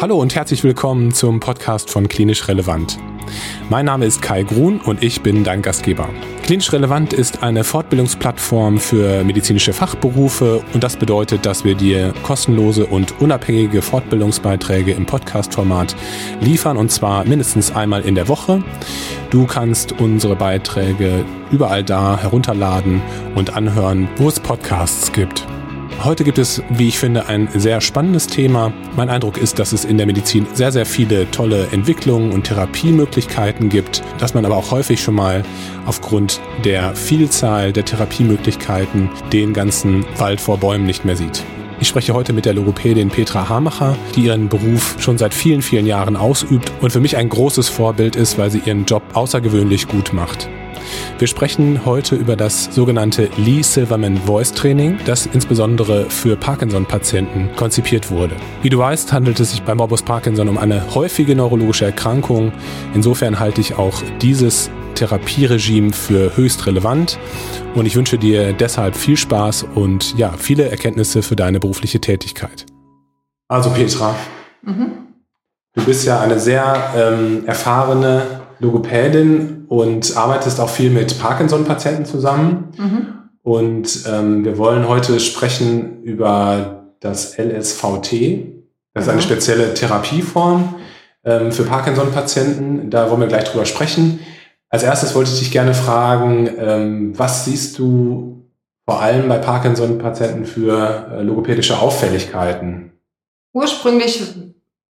Hallo und herzlich willkommen zum Podcast von Klinisch Relevant. Mein Name ist Kai Grun und ich bin dein Gastgeber. Klinisch Relevant ist eine Fortbildungsplattform für medizinische Fachberufe und das bedeutet, dass wir dir kostenlose und unabhängige Fortbildungsbeiträge im Podcast-Format liefern und zwar mindestens einmal in der Woche. Du kannst unsere Beiträge überall da herunterladen und anhören, wo es Podcasts gibt. Heute gibt es, wie ich finde, ein sehr spannendes Thema. Mein Eindruck ist, dass es in der Medizin sehr, sehr viele tolle Entwicklungen und Therapiemöglichkeiten gibt, dass man aber auch häufig schon mal aufgrund der Vielzahl der Therapiemöglichkeiten den ganzen Wald vor Bäumen nicht mehr sieht. Ich spreche heute mit der Logopädin Petra Hamacher, die ihren Beruf schon seit vielen, vielen Jahren ausübt und für mich ein großes Vorbild ist, weil sie ihren Job außergewöhnlich gut macht. Wir sprechen heute über das sogenannte Lee Silverman Voice Training, das insbesondere für Parkinson-Patienten konzipiert wurde. Wie du weißt, handelt es sich bei Morbus Parkinson um eine häufige neurologische Erkrankung. Insofern halte ich auch dieses Therapieregime für höchst relevant und ich wünsche dir deshalb viel Spaß und ja, viele Erkenntnisse für deine berufliche Tätigkeit. Also Petra, mhm. du bist ja eine sehr ähm, erfahrene Logopädin und arbeitest auch viel mit Parkinson-Patienten zusammen. Mhm. Und ähm, wir wollen heute sprechen über das LSVT. Das ist eine mhm. spezielle Therapieform ähm, für Parkinson-Patienten. Da wollen wir gleich drüber sprechen. Als erstes wollte ich dich gerne fragen, ähm, was siehst du vor allem bei Parkinson-Patienten für äh, logopädische Auffälligkeiten? Ursprünglich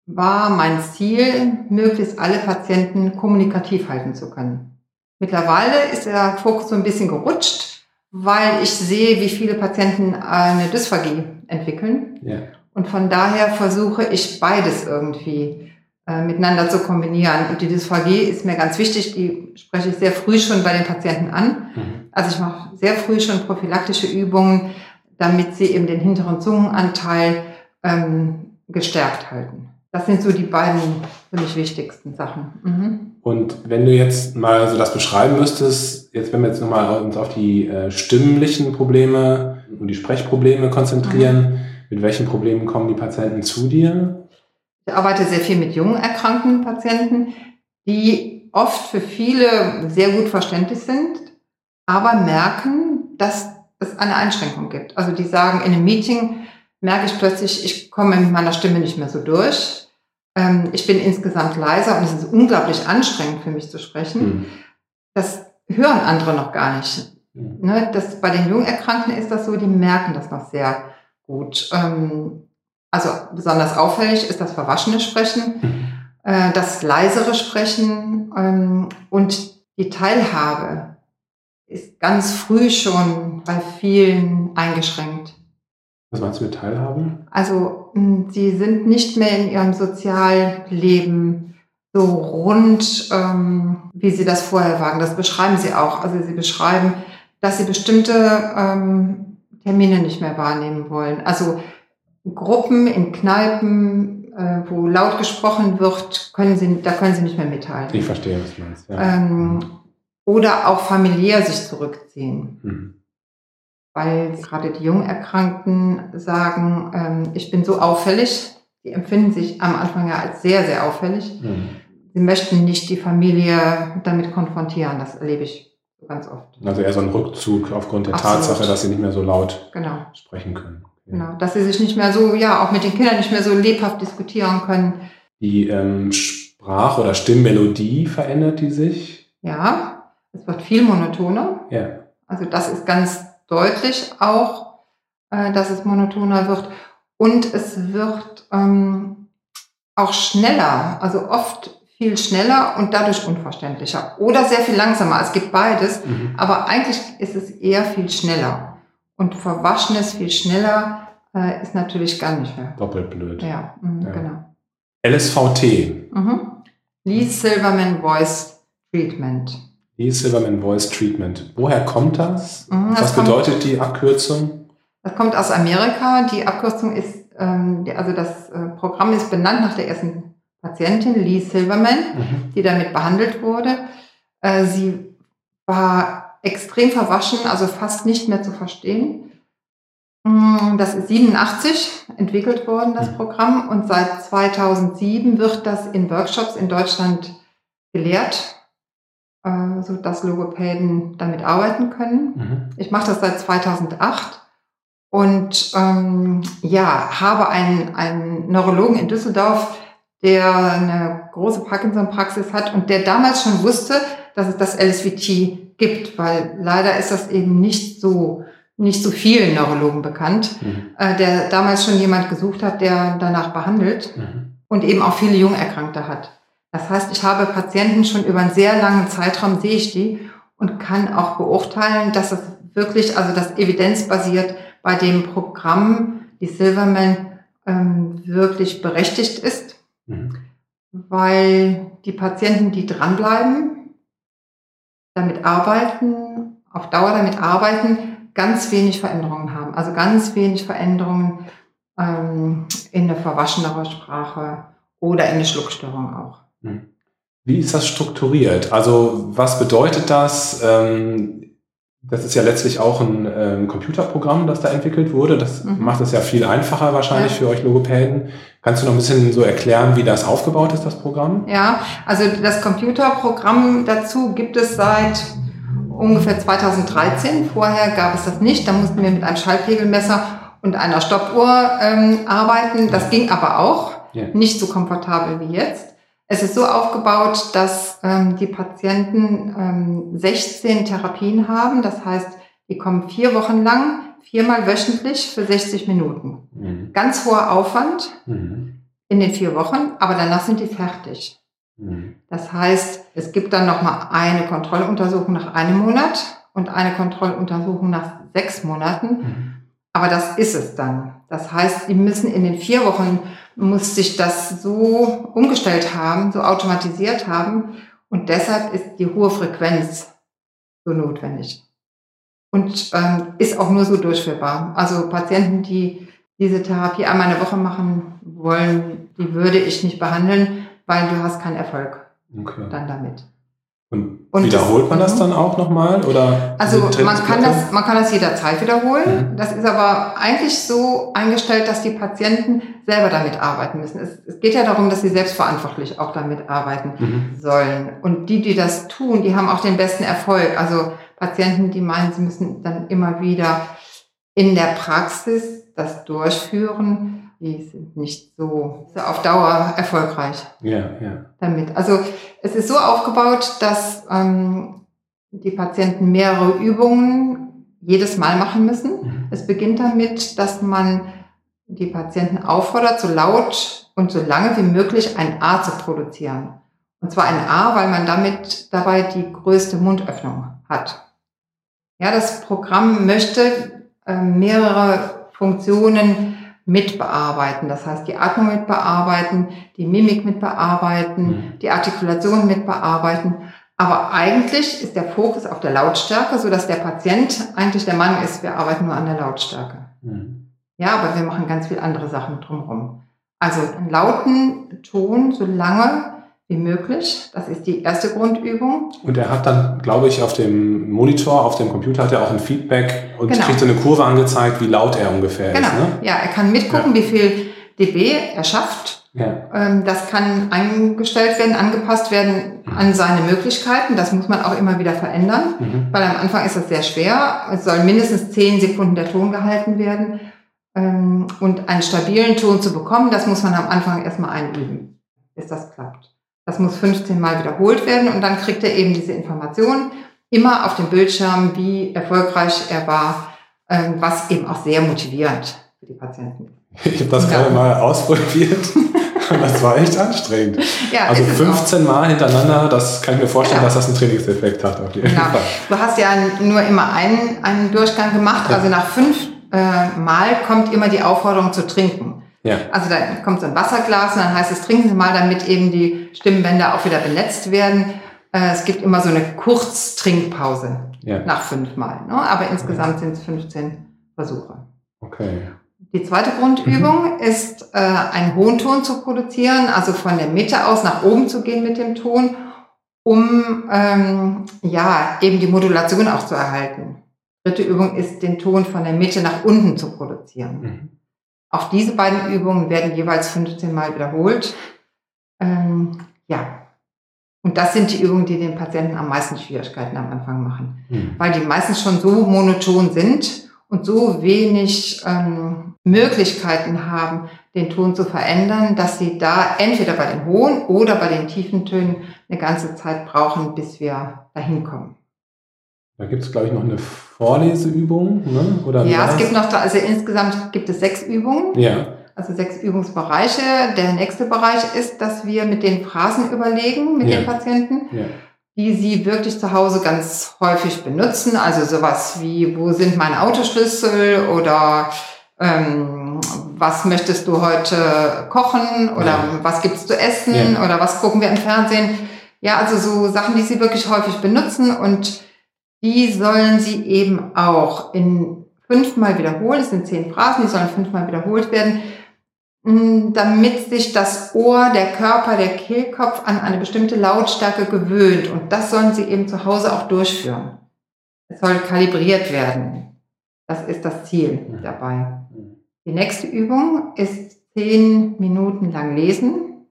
war mein Ziel, möglichst alle Patienten kommunikativ halten zu können. Mittlerweile ist der Fokus so ein bisschen gerutscht, weil ich sehe, wie viele Patienten eine Dysphagie entwickeln. Ja. Und von daher versuche ich beides irgendwie äh, miteinander zu kombinieren. Und die Dysphagie ist mir ganz wichtig, die spreche ich sehr früh schon bei den Patienten an. Mhm. Also ich mache sehr früh schon prophylaktische Übungen, damit sie eben den hinteren Zungenanteil ähm, gestärkt halten. Das sind so die beiden für mich wichtigsten Sachen. Mhm. Und wenn du jetzt mal so das beschreiben müsstest, jetzt wenn wir jetzt nochmal uns auf die äh, stimmlichen Probleme und die Sprechprobleme konzentrieren, mhm. mit welchen Problemen kommen die Patienten zu dir? Ich arbeite sehr viel mit jungen erkrankten Patienten, die oft für viele sehr gut verständlich sind, aber merken, dass es eine Einschränkung gibt. Also die sagen in einem Meeting, merke ich plötzlich, ich komme mit meiner Stimme nicht mehr so durch. Ähm, ich bin insgesamt leiser und es ist unglaublich anstrengend für mich zu sprechen. Mhm. Das hören andere noch gar nicht. Mhm. Ne, das, bei den Jungerkrankten ist das so, die merken das noch sehr gut. Ähm, also besonders auffällig ist das verwaschene Sprechen, mhm. äh, das leisere Sprechen ähm, und die Teilhabe ist ganz früh schon bei vielen eingeschränkt. Was meinst du mit Teilhabe? Also, hm, sie sind nicht mehr in ihrem Sozialleben so rund, ähm, wie sie das vorher waren. Das beschreiben sie auch. Also, sie beschreiben, dass sie bestimmte ähm, Termine nicht mehr wahrnehmen wollen. Also, Gruppen in Kneipen, äh, wo laut gesprochen wird, können sie, da können sie nicht mehr mitteilen. Ich verstehe, was du meinst. Ja. Ähm, oder auch familiär sich zurückziehen. Mhm weil gerade die Jungerkrankten sagen, ähm, ich bin so auffällig. Die empfinden sich am Anfang ja als sehr, sehr auffällig. Mhm. Sie möchten nicht die Familie damit konfrontieren. Das erlebe ich ganz oft. Also eher so ein Rückzug aufgrund der Absolut. Tatsache, dass sie nicht mehr so laut genau. sprechen können. Okay. Genau, dass sie sich nicht mehr so, ja, auch mit den Kindern nicht mehr so lebhaft diskutieren können. Die ähm, Sprach- oder Stimmmelodie verändert die sich? Ja, es wird viel monotoner. Ja. Also das ist ganz deutlich auch, äh, dass es monotoner wird. Und es wird ähm, auch schneller, also oft viel schneller und dadurch unverständlicher. Oder sehr viel langsamer. Es gibt beides, mhm. aber eigentlich ist es eher viel schneller. Und verwaschenes viel schneller äh, ist natürlich gar nicht mehr. Doppelt blöd. Ja, mh, ja. genau. LSVT. Mhm. Lee Silverman Voice Treatment. E-Silverman Voice Treatment. Woher kommt das? Mhm, das Was kommt, bedeutet die Abkürzung? Das kommt aus Amerika. Die Abkürzung ist, ähm, also das äh, Programm ist benannt nach der ersten Patientin, Lee Silverman, mhm. die damit behandelt wurde. Äh, sie war extrem verwaschen, also fast nicht mehr zu verstehen. Mm, das ist 87 entwickelt worden, das Mhm. Programm. Und seit 2007 wird das in Workshops in Deutschland gelehrt, äh, so dass Logopäden damit arbeiten können. Mhm. Ich mache das seit 2008 und ähm, ja, habe einen, einen Neurologen in Düsseldorf, der eine große Parkinson-Praxis hat und der damals schon wusste, dass es das LSVT gibt, weil leider ist das eben nicht so nicht so vielen Neurologen bekannt, Mhm. äh, der damals schon jemand gesucht hat, der danach behandelt Mhm. und eben auch viele Jungerkrankte hat. Das heißt, ich habe Patienten schon über einen sehr langen Zeitraum, sehe ich die und kann auch beurteilen, dass es wirklich, also das evidenzbasiert bei dem Programm, die Silverman, ähm, wirklich berechtigt ist, Mhm. weil die Patienten, die dranbleiben, damit arbeiten, auf Dauer damit arbeiten, ganz wenig Veränderungen haben. Also ganz wenig Veränderungen ähm, in der verwaschenere Sprache oder in der Schluckstörung auch. Wie ist das strukturiert? Also was bedeutet das? Ähm, das ist ja letztlich auch ein ähm, Computerprogramm, das da entwickelt wurde. Das Mhm. macht es ja viel einfacher wahrscheinlich Ja. für euch Logopäden. Kannst du noch ein bisschen so erklären, wie das aufgebaut ist, das Programm? Ja, also das Computerprogramm dazu gibt es seit ungefähr 2013. Vorher gab es das nicht. Da mussten wir mit einem Schallpegelmesser und einer Stoppuhr ähm, arbeiten. Das ging aber auch. Ja. Nicht so komfortabel wie jetzt. Es ist so aufgebaut, dass ähm, die Patienten ähm, 16 Therapien haben. Das heißt, die kommen vier Wochen lang, viermal wöchentlich für 60 Minuten. Mhm. Ganz hoher Aufwand Mhm. in den vier Wochen, aber danach sind die fertig. Mhm. Das heißt, es gibt dann nochmal eine Kontrolluntersuchung nach einem Monat und eine Kontrolluntersuchung nach sechs Monaten. Mhm. Aber das ist es dann. Das heißt, die müssen in den vier Wochen, muss sich das so umgestellt haben, so automatisiert haben. Und deshalb ist die hohe Frequenz so notwendig. Und ähm, ist auch nur so durchführbar. Also Patienten, die diese Therapie einmal in der Woche machen wollen, die würde ich nicht behandeln, weil du hast keinen Erfolg Okay. dann damit. Und, Und wiederholt das- man das mhm. dann auch nochmal? Oder Also man kann, das, man kann das jederzeit wiederholen. Mhm. Das ist aber eigentlich so eingestellt, dass die Patienten selber damit arbeiten müssen. Es, es geht ja darum, dass sie selbstverantwortlich auch damit arbeiten Mhm. sollen. Und die, die das tun, die haben auch den besten Erfolg. Also Patienten, die meinen, sie müssen dann immer wieder in der Praxis das durchführen, die sind nicht so, so auf Dauer erfolgreich Ja, ja. damit. Also es ist so aufgebaut, dass ähm, die Patienten mehrere Übungen jedes Mal machen müssen. Mhm. Es beginnt damit, dass man die Patienten auffordert, so laut und so lange wie möglich ein A zu produzieren. Und zwar ein A, weil man damit dabei die größte Mundöffnung hat. Ja, das Programm möchte äh, mehrere Funktionen mitbearbeiten. Das heißt, die Atmung mitbearbeiten, die Mimik mitbearbeiten, Mhm. die Artikulation mitbearbeiten. Aber eigentlich ist der Fokus auf der Lautstärke, so dass der Patient eigentlich der Meinung ist, wir arbeiten nur an der Lautstärke. Mhm. Ja, aber wir machen ganz viel andere Sachen drumherum. Also einen lauten Ton so lange wie möglich. Das ist die erste Grundübung. Und er hat dann, glaube ich, auf dem Monitor, auf dem Computer hat er auch ein Feedback und Genau. kriegt so eine Kurve angezeigt, wie laut er ungefähr Genau. ist. Ne? Ja, er kann mitgucken, wie viel dB er schafft. Ja. Ähm, Das kann eingestellt werden, angepasst werden an seine Möglichkeiten. Das muss man auch immer wieder verändern. Mhm. Weil am Anfang ist das sehr schwer. Es soll mindestens 10 Sekunden der Ton gehalten werden. Ähm, Und einen stabilen Ton zu bekommen, das muss man am Anfang erstmal einüben, bis das klappt. Das muss 15 Mal wiederholt werden und dann kriegt er eben diese Informationen immer auf dem Bildschirm, wie erfolgreich er war, ähm, was eben auch sehr motivierend für die Patienten ist. Ich habe das Ja. gerade mal ausprobiert und das war echt anstrengend. Ja, Also ist es auch. 15 Mal hintereinander, das kann ich mir vorstellen, Ja. dass das einen Trainingseffekt hat auf jeden Genau. Fall. Du hast ja nur immer einen, einen Durchgang gemacht, Ja. also nach fünf äh, Mal kommt immer die Aufforderung zu trinken. Ja. Also da kommt so ein Wasserglas und dann heißt es, trinken Sie mal, damit eben die Stimmbänder auch wieder benetzt werden. Äh, es gibt immer so eine Kurztrinkpause Ja. nach fünf Mal. Ne? Aber insgesamt sind es 15 Versuche. Okay. Die zweite Grundübung ist, äh, einen hohen Ton zu produzieren, also von der Mitte aus nach oben zu gehen mit dem Ton, um ähm, ja eben die Modulation auch zu erhalten. Dritte Übung ist, den Ton von der Mitte nach unten zu produzieren. Mhm. Auch diese beiden Übungen werden jeweils 15 Mal wiederholt. Ähm, ja. Und das sind die Übungen, die den Patienten am meisten Schwierigkeiten am Anfang machen, mhm. weil die meistens schon so monoton sind und so wenig ähm, Möglichkeiten haben, den Ton zu verändern, dass sie da entweder bei den hohen oder bei den tiefen Tönen eine ganze Zeit brauchen, bis wir dahin kommen. Da gibt es, glaube ich, noch eine Vorleseübung, ne? Oder ja, es gibt noch, also insgesamt gibt es sechs Übungen. Ja. Also sechs Übungsbereiche. Der nächste Bereich ist, dass wir mit den Phrasen überlegen, mit ja. den Patienten. Ja die sie wirklich zu Hause ganz häufig benutzen. Also sowas wie, wo sind meine Autoschlüssel oder ähm, was möchtest du heute kochen oder ja. was gibt's zu essen oder was gucken wir im Fernsehen. Ja, also so Sachen, die sie wirklich häufig benutzen und die sollen sie eben auch in fünfmal wiederholen. Es sind zehn Phrasen, die sollen fünfmal wiederholt werden, damit sich das Ohr, der Körper, der Kehlkopf an eine bestimmte Lautstärke gewöhnt. Und das sollen sie eben zu Hause auch durchführen. Es soll kalibriert werden. Das ist das Ziel dabei. Die nächste Übung ist zehn Minuten lang lesen.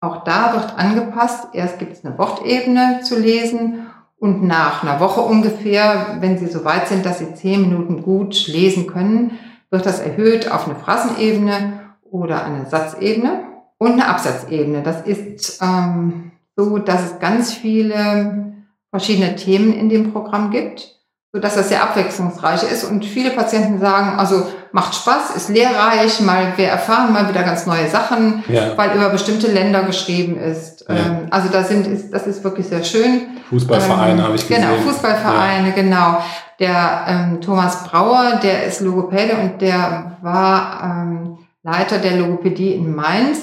Auch da wird angepasst. Erst gibt es eine Wortebene zu lesen und nach einer Woche ungefähr, wenn Sie so weit sind, dass Sie zehn Minuten gut lesen können, wird das erhöht auf eine Phrasenebene oder eine Satzebene und eine Absatzebene. Das ist ähm, so, dass es ganz viele verschiedene Themen in dem Programm gibt so dass das sehr abwechslungsreich ist und viele Patienten sagen, also macht Spaß, ist lehrreich, mal wir erfahren mal wieder ganz neue Sachen, ja. weil über bestimmte Länder geschrieben ist. Ja. Ähm, also da sind ist das ist wirklich sehr schön. Fußballvereine ähm, habe ich gesehen. Genau, Fußballvereine, ja. genau. Der ähm, Thomas Brauer, der ist Logopäde und der war ähm, Leiter der Logopädie in Mainz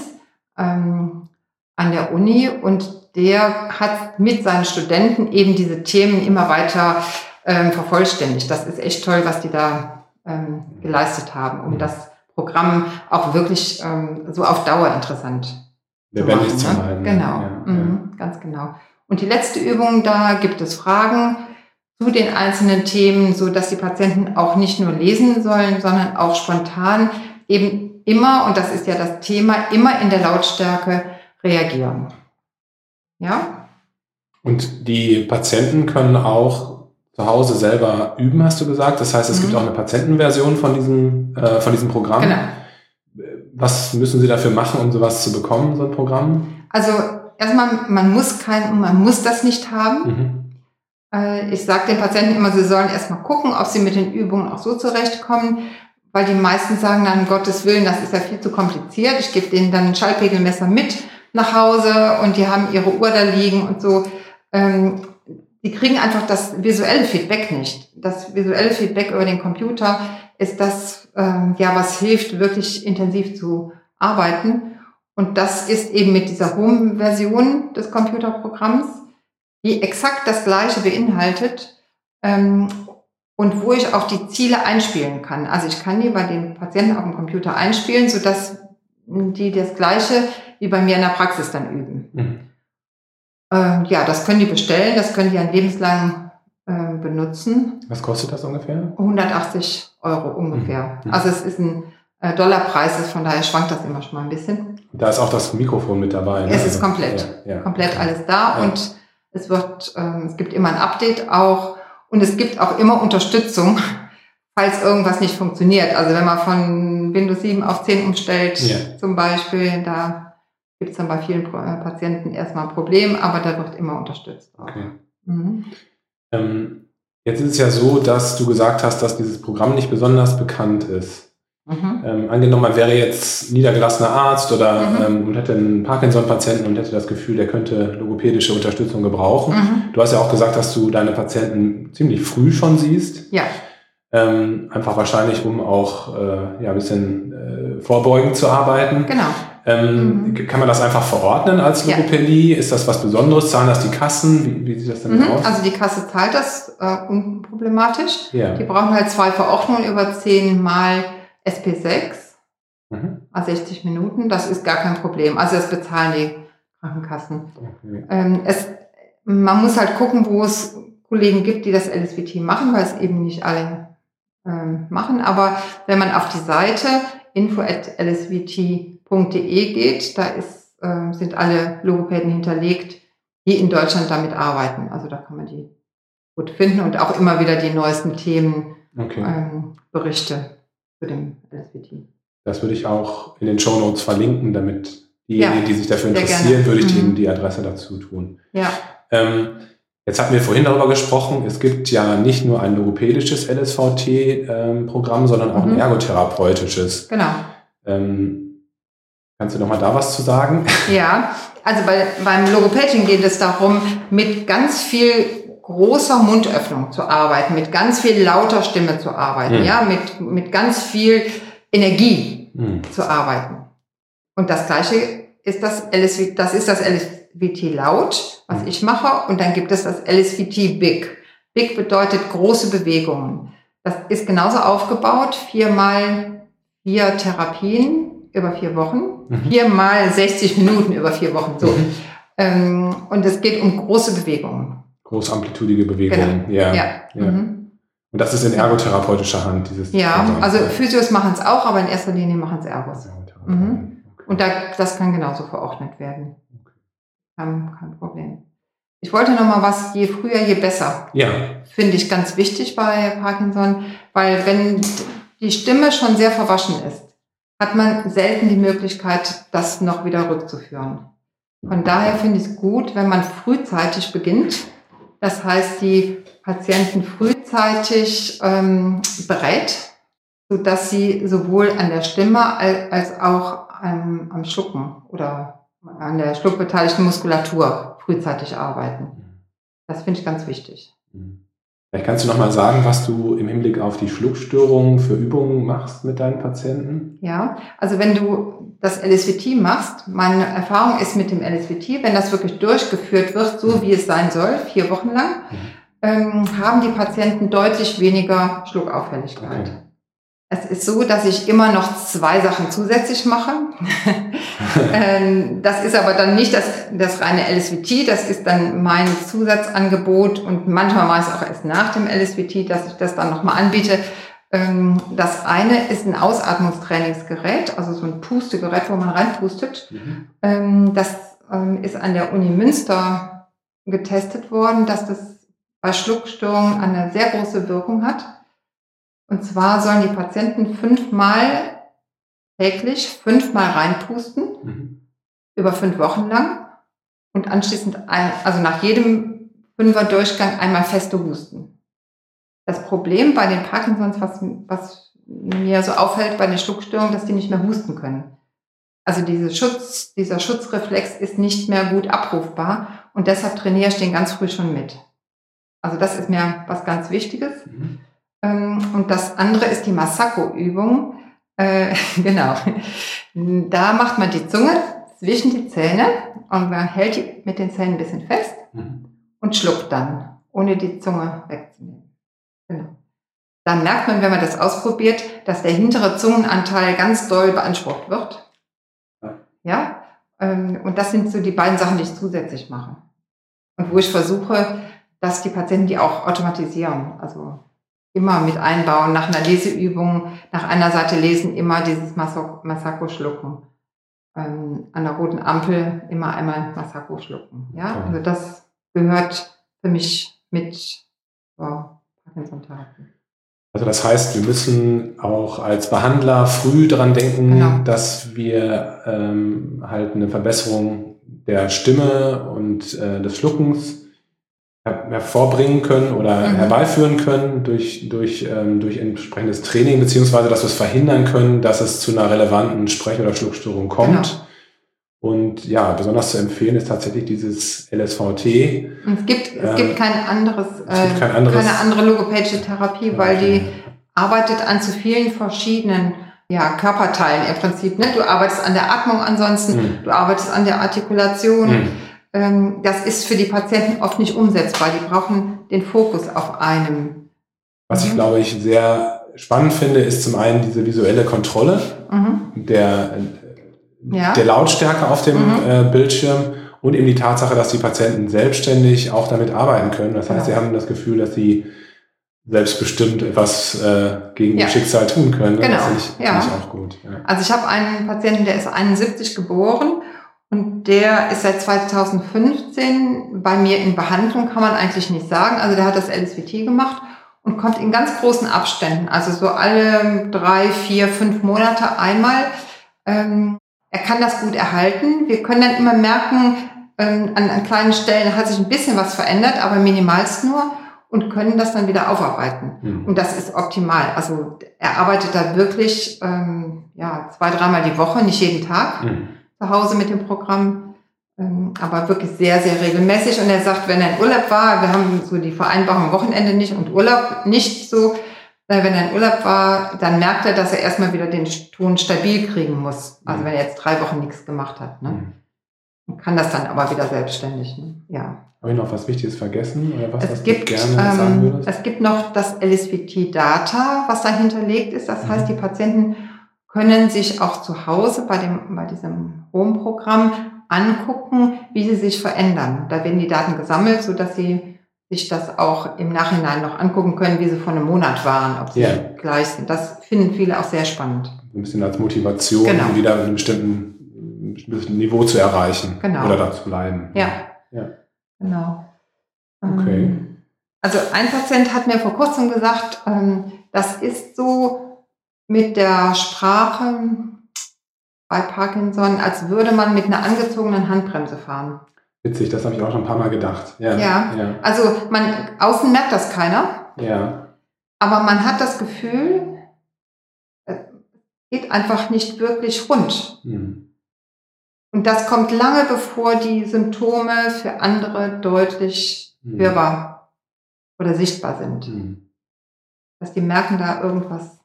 ähm, an der Uni und der hat mit seinen Studenten eben diese Themen immer weiter ähm, vervollständigt. Das ist echt toll, was die da ähm, geleistet haben, um das Programm auch wirklich ähm, so auf Dauer interessant Lebendig zu machen. Zu machen ne? Genau, ja, mhm, ja. ganz genau. Und die letzte Übung, da gibt es Fragen zu den einzelnen Themen, so dass die Patienten auch nicht nur lesen sollen, sondern auch spontan eben immer, und das ist ja das Thema, immer in der Lautstärke reagieren. Ja? Und die Patienten können auch zu Hause selber üben, hast du gesagt. Das heißt, es mhm. gibt auch eine Patientenversion von diesem, äh, von diesem Programm. Genau. Was müssen Sie dafür machen, um sowas zu bekommen, so ein Programm? Also erstmal, man muss kein, man muss das nicht haben. Mhm. Äh, ich sage den Patienten immer, sie sollen erstmal gucken, ob sie mit den Übungen auch so zurechtkommen, weil die meisten sagen dann, um Gottes Willen, das ist ja viel zu kompliziert. Ich gebe denen dann ein Schallpegelmesser mit nach Hause und die haben ihre Uhr da liegen und so. Ähm, die kriegen einfach das visuelle Feedback nicht. Das visuelle Feedback über den Computer ist das, ähm, ja, was hilft, wirklich intensiv zu arbeiten. Und das ist eben mit dieser Home-Version des Computerprogramms, die exakt das Gleiche beinhaltet ähm, und wo ich auch die Ziele einspielen kann. Also ich kann die bei den Patienten auf dem Computer einspielen, sodass die das Gleiche wie bei mir in der Praxis dann üben. Mhm. Äh, ja, das können die bestellen, das können die ein lebenslang äh, benutzen. Was kostet das ungefähr? 180 Euro ungefähr. Mhm. Also es ist ein äh, Dollarpreis, von daher schwankt das immer schon mal ein bisschen. Da ist auch das Mikrofon mit dabei. Ne? Es ist also, komplett, ja, ja. komplett alles da ja. und es wird, ähm, es gibt immer ein Update auch und es gibt auch immer Unterstützung, falls irgendwas nicht funktioniert. Also wenn man von Windows 7 auf 10 umstellt, zum Beispiel, da gibt es dann bei vielen äh, Patienten erstmal ein Problem, aber da wird immer unterstützt. Okay. Mhm. Ähm, jetzt ist es ja so, dass du gesagt hast, dass dieses Programm nicht besonders bekannt ist. Mhm. Ähm, angenommen, man wäre jetzt niedergelassener Arzt oder mhm. ähm, und hätte einen Parkinson-Patienten und hätte das Gefühl, der könnte logopädische Unterstützung gebrauchen. Mhm. Du hast ja auch gesagt, dass du deine Patienten ziemlich früh schon siehst. Ja. Ähm, einfach wahrscheinlich, um auch äh, ja, ein bisschen äh, vorbeugend zu arbeiten. Genau. Ähm, mhm. Kann man das einfach verordnen als Logopädie? Ja. Ist das was Besonderes? Zahlen das die Kassen? Wie, wie sieht das denn mhm. aus? Also die Kasse zahlt das äh, unproblematisch. Ja. Die brauchen halt zwei Verordnungen über 10 mal SP6, mhm. also 60 Minuten. Das ist gar kein Problem. Also das bezahlen die Krankenkassen. Okay. Ähm, es, man muss halt gucken, wo es Kollegen gibt, die das LSVT machen, weil es eben nicht alle ähm, machen. Aber wenn man auf die Seite info.lsvt.de geht, da ist, äh, sind alle Logopäden hinterlegt, die in Deutschland damit arbeiten. Also da kann man die gut finden und auch immer wieder die neuesten Themen, okay. ähm, Berichte zu dem LSVT. Das würde ich auch in den Show Notes verlinken, damit diejenigen, ja, die sich dafür interessieren, würde ich mhm. Ihnen die Adresse dazu tun. Ja. Ähm, jetzt hatten wir vorhin darüber gesprochen, es gibt ja nicht nur ein logopädisches LSVT-Programm, ähm, sondern auch mhm. ein ergotherapeutisches. Genau. Ähm, kannst du noch mal da was zu sagen? Ja, also bei, beim Logopädchen geht es darum, mit ganz viel großer Mundöffnung zu arbeiten, mit ganz viel lauter Stimme zu arbeiten, mhm. ja, mit, mit ganz viel Energie mhm. zu arbeiten. Und das gleiche ist das LSV, das ist das LSVT laut, was mhm. ich mache, und dann gibt es das LSVT big. Big bedeutet große Bewegungen. Das ist genauso aufgebaut, viermal vier Therapien über vier Wochen, mhm. viermal 60 Minuten über vier Wochen, so. Mhm. Ähm, und es geht um große Bewegungen. Großamplitudige Bewegungen, genau. ja. ja. ja. Mhm. Und das ist in ergotherapeutischer Hand, dieses. Ja, also Physios machen es auch, aber in erster Linie machen es Ergos. Mhm. Und da, das kann genauso verordnet werden. Kein, kein Problem. Ich wollte noch mal was, je früher, je besser. Ja. Finde ich ganz wichtig bei Parkinson, weil wenn die Stimme schon sehr verwaschen ist, hat man selten die Möglichkeit, das noch wieder rückzuführen. Von daher finde ich es gut, wenn man frühzeitig beginnt. Das heißt, die Patienten frühzeitig ähm, berät, sodass sie sowohl an der Stimme als auch am, am Schlucken oder an der schluckbeteiligten Muskulatur frühzeitig arbeiten. Das finde ich ganz wichtig. Vielleicht kannst du noch mal sagen, was du im Hinblick auf die Schluckstörungen für Übungen machst mit deinen Patienten? Ja, also wenn du das LSVT machst, meine Erfahrung ist mit dem LSVT, wenn das wirklich durchgeführt wird, so wie es sein soll, vier Wochen lang, mhm. ähm, haben die Patienten deutlich weniger Schluckauffälligkeit. Okay. Es ist so, dass ich immer noch zwei Sachen zusätzlich mache. Ähm, das ist aber dann nicht das, das reine LSVT, das ist dann mein Zusatzangebot und manchmal mache ich es auch erst nach dem LSVT, dass ich das dann nochmal anbiete. Ähm, das eine ist ein Ausatmungstrainingsgerät, also so ein Pustegerät, wo man reinpustet. Mhm. Ähm, das ist an der Uni Münster getestet worden, dass das bei Schluckstörungen eine sehr große Wirkung hat. Und zwar sollen die Patienten fünfmal täglich, fünfmal reinpusten, mhm. über fünf Wochen lang und anschließend, ein, also nach jedem Fünfer Durchgang einmal feste husten. Das Problem bei den Parkinsons, was, was mir so auffällt bei den Schluckstörungen, dass die nicht mehr husten können. Also diese Schutz, dieser Schutzreflex ist nicht mehr gut abrufbar und deshalb trainiere ich den ganz früh schon mit. Also das ist mir was ganz Wichtiges. Mhm. Ähm, und das andere ist die Masako-Übung. Äh, genau. Da macht man die Zunge zwischen die Zähne und man hält die mit den Zähnen ein bisschen fest mhm. und schluckt dann, ohne die Zunge wegzunehmen. Genau. Dann merkt man, wenn man das ausprobiert, dass der hintere Zungenanteil ganz doll beansprucht wird. Ja. Ähm, und das sind so die beiden Sachen, die ich zusätzlich mache. Und wo ich versuche, dass die Patienten die auch automatisieren. Also immer mit einbauen, nach einer Leseübung, nach einer Seite lesen, immer dieses Masako schlucken. Ähm, an der roten Ampel immer einmal Masako schlucken. Ja, also das gehört für mich mit zur Parkinson-Therapie. Also das heißt, wir müssen auch als Behandler früh daran denken, genau. dass wir ähm, halt eine Verbesserung der Stimme und äh, des Schluckens hervorbringen können oder mhm. herbeiführen können durch, durch, ähm, durch entsprechendes Training, beziehungsweise dass wir es verhindern können, dass es zu einer relevanten Sprech- oder Schluckstörung kommt. Genau. Und ja, besonders zu empfehlen ist tatsächlich dieses LSVT. es gibt, es ähm, gibt kein anderes, äh, gibt kein anderes, keine andere logopädische Therapie, weil die arbeitet an zu vielen verschiedenen ja, Körperteilen im Prinzip. Ne? Du arbeitest an der Atmung ansonsten, mhm. du arbeitest an der Artikulation. Mhm das ist für die Patienten oft nicht umsetzbar. Die brauchen den Fokus auf einem. Was ich, glaube ich, sehr spannend finde, ist zum einen diese visuelle Kontrolle mhm. der, ja. der Lautstärke auf dem mhm. äh, Bildschirm und eben die Tatsache, dass die Patienten selbstständig auch damit arbeiten können. Das heißt, genau. sie haben das Gefühl, dass sie selbstbestimmt etwas äh, gegen ja. Schicksal tun können. Genau. Das finde ich, ja. find ich auch gut. Ja. Also ich habe einen Patienten, der ist 71 geboren und der ist seit 2015 bei mir in Behandlung, kann man eigentlich nicht sagen. Also der hat das LSVT gemacht und kommt in ganz großen Abständen, also so alle drei, vier, fünf Monate einmal. Ähm, er kann das gut erhalten. Wir können dann immer merken, ähm, an, an kleinen Stellen hat sich ein bisschen was verändert, aber minimalst nur und können das dann wieder aufarbeiten. Mhm. Und das ist optimal. Also er arbeitet da wirklich ähm, ja, zwei, dreimal die Woche, nicht jeden Tag mhm. Zu Hause mit dem Programm, ähm, aber wirklich sehr, sehr regelmäßig. Und er sagt, wenn er in Urlaub war, wir haben so die Vereinbarung Wochenende nicht und Urlaub nicht so, wenn er in Urlaub war, dann merkt er, dass er erstmal wieder den Ton stabil kriegen muss. Also mhm. wenn er jetzt drei Wochen nichts gemacht hat. Ne? Mhm. Man kann das dann aber wieder selbstständig. Ne? Ja. Habe ich noch was Wichtiges vergessen oder was, es was gibt, du gerne ähm, sagen würdest? Es gibt noch das LSVT-Data, was dahinter liegt ist. Das mhm. heißt, die Patienten können sich auch zu Hause bei, dem, bei diesem Home-Programm angucken, wie sie sich verändern. Da werden die Daten gesammelt, so dass sie sich das auch im Nachhinein noch angucken können, wie sie vor einem Monat waren, ob sie yeah. gleich sind. Das finden viele auch sehr spannend. Ein bisschen als Motivation, genau. wieder in einem bestimmten Niveau zu erreichen genau. oder da zu bleiben. Ja. ja. Genau. Okay. Ähm, also ein Patient hat mir vor kurzem gesagt, ähm, das ist so mit der Sprache bei Parkinson, als würde man mit einer angezogenen Handbremse fahren. Witzig, das habe ich auch schon ein paar Mal gedacht. Ja, ja. ja. also man außen merkt das keiner. Ja. Aber man hat das Gefühl, es geht einfach nicht wirklich rund. Hm. Und das kommt lange bevor die Symptome für andere deutlich mhm. hörbar oder sichtbar sind. Mhm. Dass die merken, da irgendwas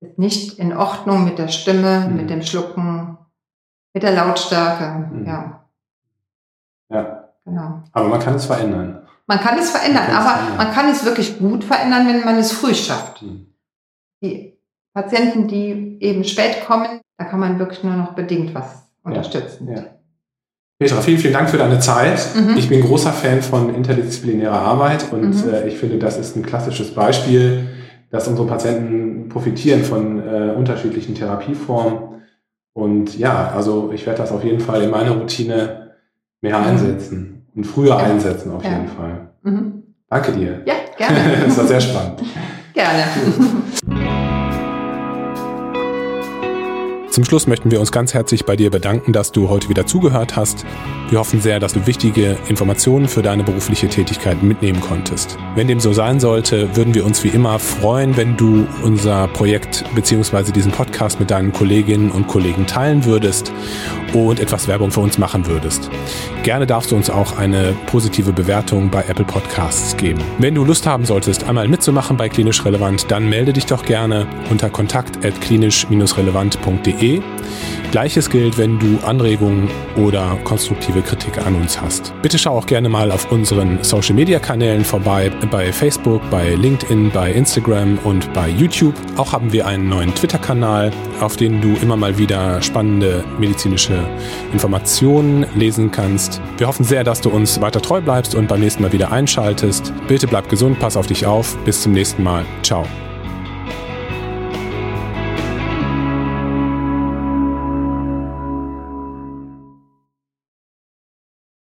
ist nicht in Ordnung mit der Stimme, mhm. mit dem Schlucken, mit der Lautstärke. Mhm. Ja. Ja. Genau. Aber man kann es verändern. Man kann es verändern, man aber verändern. man kann es wirklich gut verändern, wenn man es früh schafft. Mhm. Die Patienten, die eben spät kommen, da kann man wirklich nur noch bedingt was unterstützen. Ja. Petra, vielen, vielen Dank für deine Zeit. Mhm. Ich bin großer Fan von interdisziplinärer Arbeit und mhm. äh, ich finde, das ist ein klassisches Beispiel, dass unsere Patienten profitieren von äh, unterschiedlichen Therapieformen. Und ja, also ich werde das auf jeden Fall in meiner Routine mehr mhm. einsetzen und früher ja. einsetzen auf ja. jeden Fall. Mhm. Danke dir. Ja, gerne. das war sehr spannend. Gerne. Zum Schluss möchten wir uns ganz herzlich bei dir bedanken, dass du heute wieder zugehört hast. Wir hoffen sehr, dass du wichtige Informationen für deine berufliche Tätigkeit mitnehmen konntest. Wenn dem so sein sollte, würden wir uns wie immer freuen, wenn du unser Projekt bzw. diesen Podcast mit deinen Kolleginnen und Kollegen teilen würdest und etwas Werbung für uns machen würdest. Gerne darfst du uns auch eine positive Bewertung bei Apple Podcasts geben. Wenn du Lust haben solltest, einmal mitzumachen bei Klinisch Relevant, dann melde dich doch gerne unter kontakt.klinisch-relevant.de Gleiches gilt, wenn du Anregungen oder konstruktive Kritik an uns hast. Bitte schau auch gerne mal auf unseren Social Media Kanälen vorbei, bei Facebook, bei LinkedIn, bei Instagram und bei YouTube. Auch haben wir einen neuen Twitter-Kanal, auf dem du immer mal wieder spannende medizinische Informationen lesen kannst. Wir hoffen sehr, dass du uns weiter treu bleibst und beim nächsten Mal wieder einschaltest. Bitte bleib gesund, pass auf dich auf. Bis zum nächsten Mal. Ciao.